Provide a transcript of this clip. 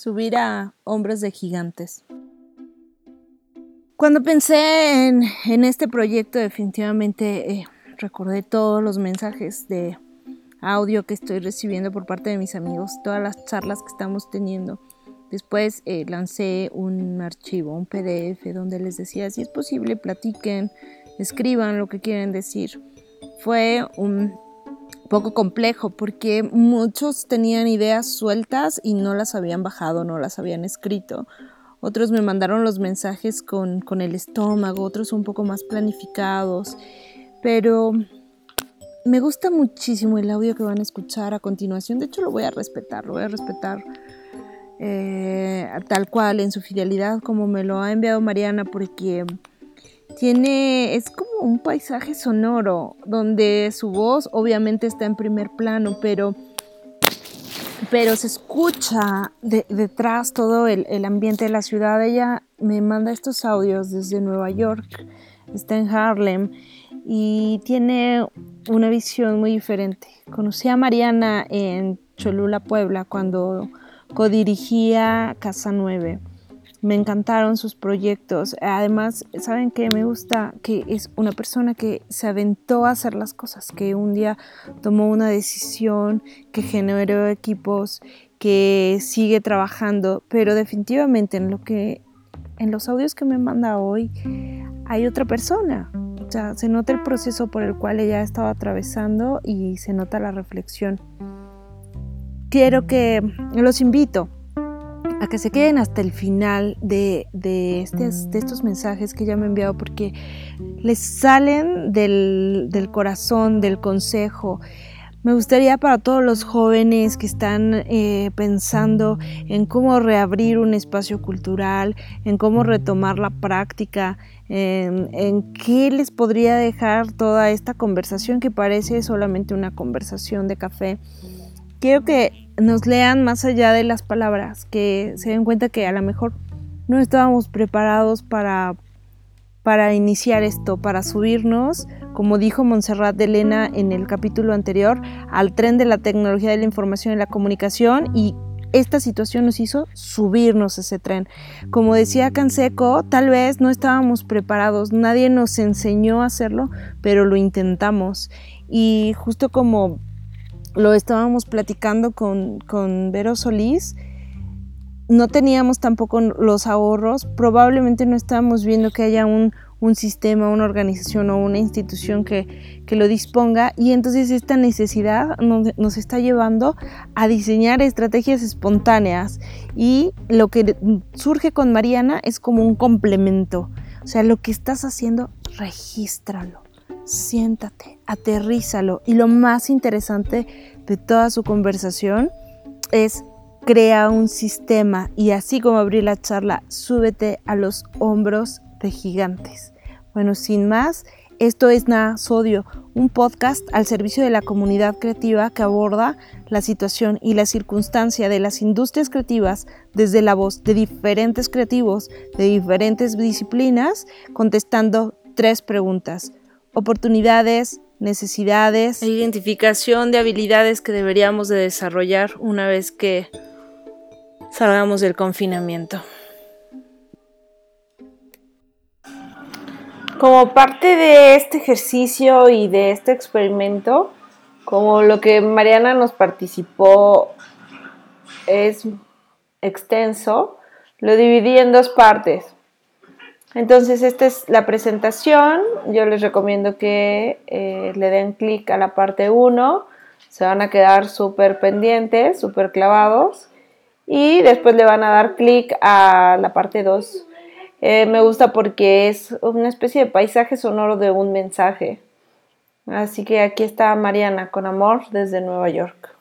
subir a hombros de gigantes. Cuando pensé en, este proyecto, definitivamente eh, recordé todos los mensajes de audio que estoy recibiendo por parte de mis amigos, todas las charlas que estamos teniendo. Después eh, lancé un archivo, un PDF, donde les decía, si es posible, platiquen, escriban lo que quieren decir. Fue un poco complejo porque muchos tenían ideas sueltas y no las habían bajado, no las habían escrito. Otros me mandaron los mensajes con, con el estómago, otros un poco más planificados. Pero me gusta muchísimo el audio que van a escuchar a continuación. De hecho, lo voy a respetar, lo voy a respetar eh, tal cual en su fidelidad como me lo ha enviado Mariana porque tiene, es como un paisaje sonoro donde su voz obviamente está en primer plano, pero, pero se escucha detrás todo el, el, ambiente de la ciudad. Ella me manda estos audios desde Nueva York, está en Harlem y tiene una visión muy diferente. Conocí a Mariana en Cholula, Puebla, cuando codirigía Casa 9 me encantaron sus proyectos. Además, saben que me gusta que es una persona que se aventó a hacer las cosas, que un día tomó una decisión, que generó equipos, que sigue trabajando, pero definitivamente en lo que en los audios que me manda hoy hay otra persona. O sea, se nota el proceso por el cual ella estaba atravesando y se nota la reflexión. Quiero que los invito a que se queden hasta el final de, de, estos mensajes que ella me ha enviado porque les salen del, corazón, del consejo. Me gustaría para todos los jóvenes que están eh, pensando en cómo reabrir un espacio cultural, en cómo retomar la práctica, en, en, qué les podría dejar toda esta conversación que parece solamente una conversación de café. Quiero que nos lean más allá de las palabras, que se den cuenta que a lo mejor no estábamos preparados para, para iniciar esto, para subirnos, como dijo Montserrat de Elena en el capítulo anterior, al tren de la tecnología de la información y la comunicación y esta situación nos hizo subirnos ese tren. Como decía Canseco, tal vez no estábamos preparados, nadie nos enseñó a hacerlo, pero lo intentamos. Y justo como lo estábamos platicando con, con Vero Solís, no teníamos tampoco los ahorros, probablemente no estábamos viendo que haya un, sistema, una organización o una institución que, lo disponga. Y entonces esta necesidad nos, nos, está llevando a diseñar estrategias espontáneas. Y lo que surge con Mariana es como un complemento, o sea, lo que estás haciendo, regístralo siéntate, aterrízalo. Y lo más interesante de toda su conversación es crea un sistema y así como abrí la charla, súbete a los hombros de gigantes. Bueno, sin más, esto es Nada Sodio, un podcast al servicio de la comunidad creativa que aborda la situación y la circunstancia de las industrias creativas desde la voz de diferentes creativos de diferentes disciplinas, contestando tres preguntas oportunidades, necesidades identificación de habilidades que deberíamos de desarrollar una vez que salgamos del confinamiento. Como parte de este ejercicio y de este experimento, como lo que Mariana nos participó es extenso, lo dividí en dos partes. Entonces, esta es la presentación. Yo les recomiendo que eh, le den clic a la parte 1. Se van a quedar súper pendientes, súper clavados. Y después le van a dar clic a la parte 2. Eh, me gusta porque es una especie de paisaje sonoro de un mensaje. Así que aquí está Mariana con amor desde Nueva York.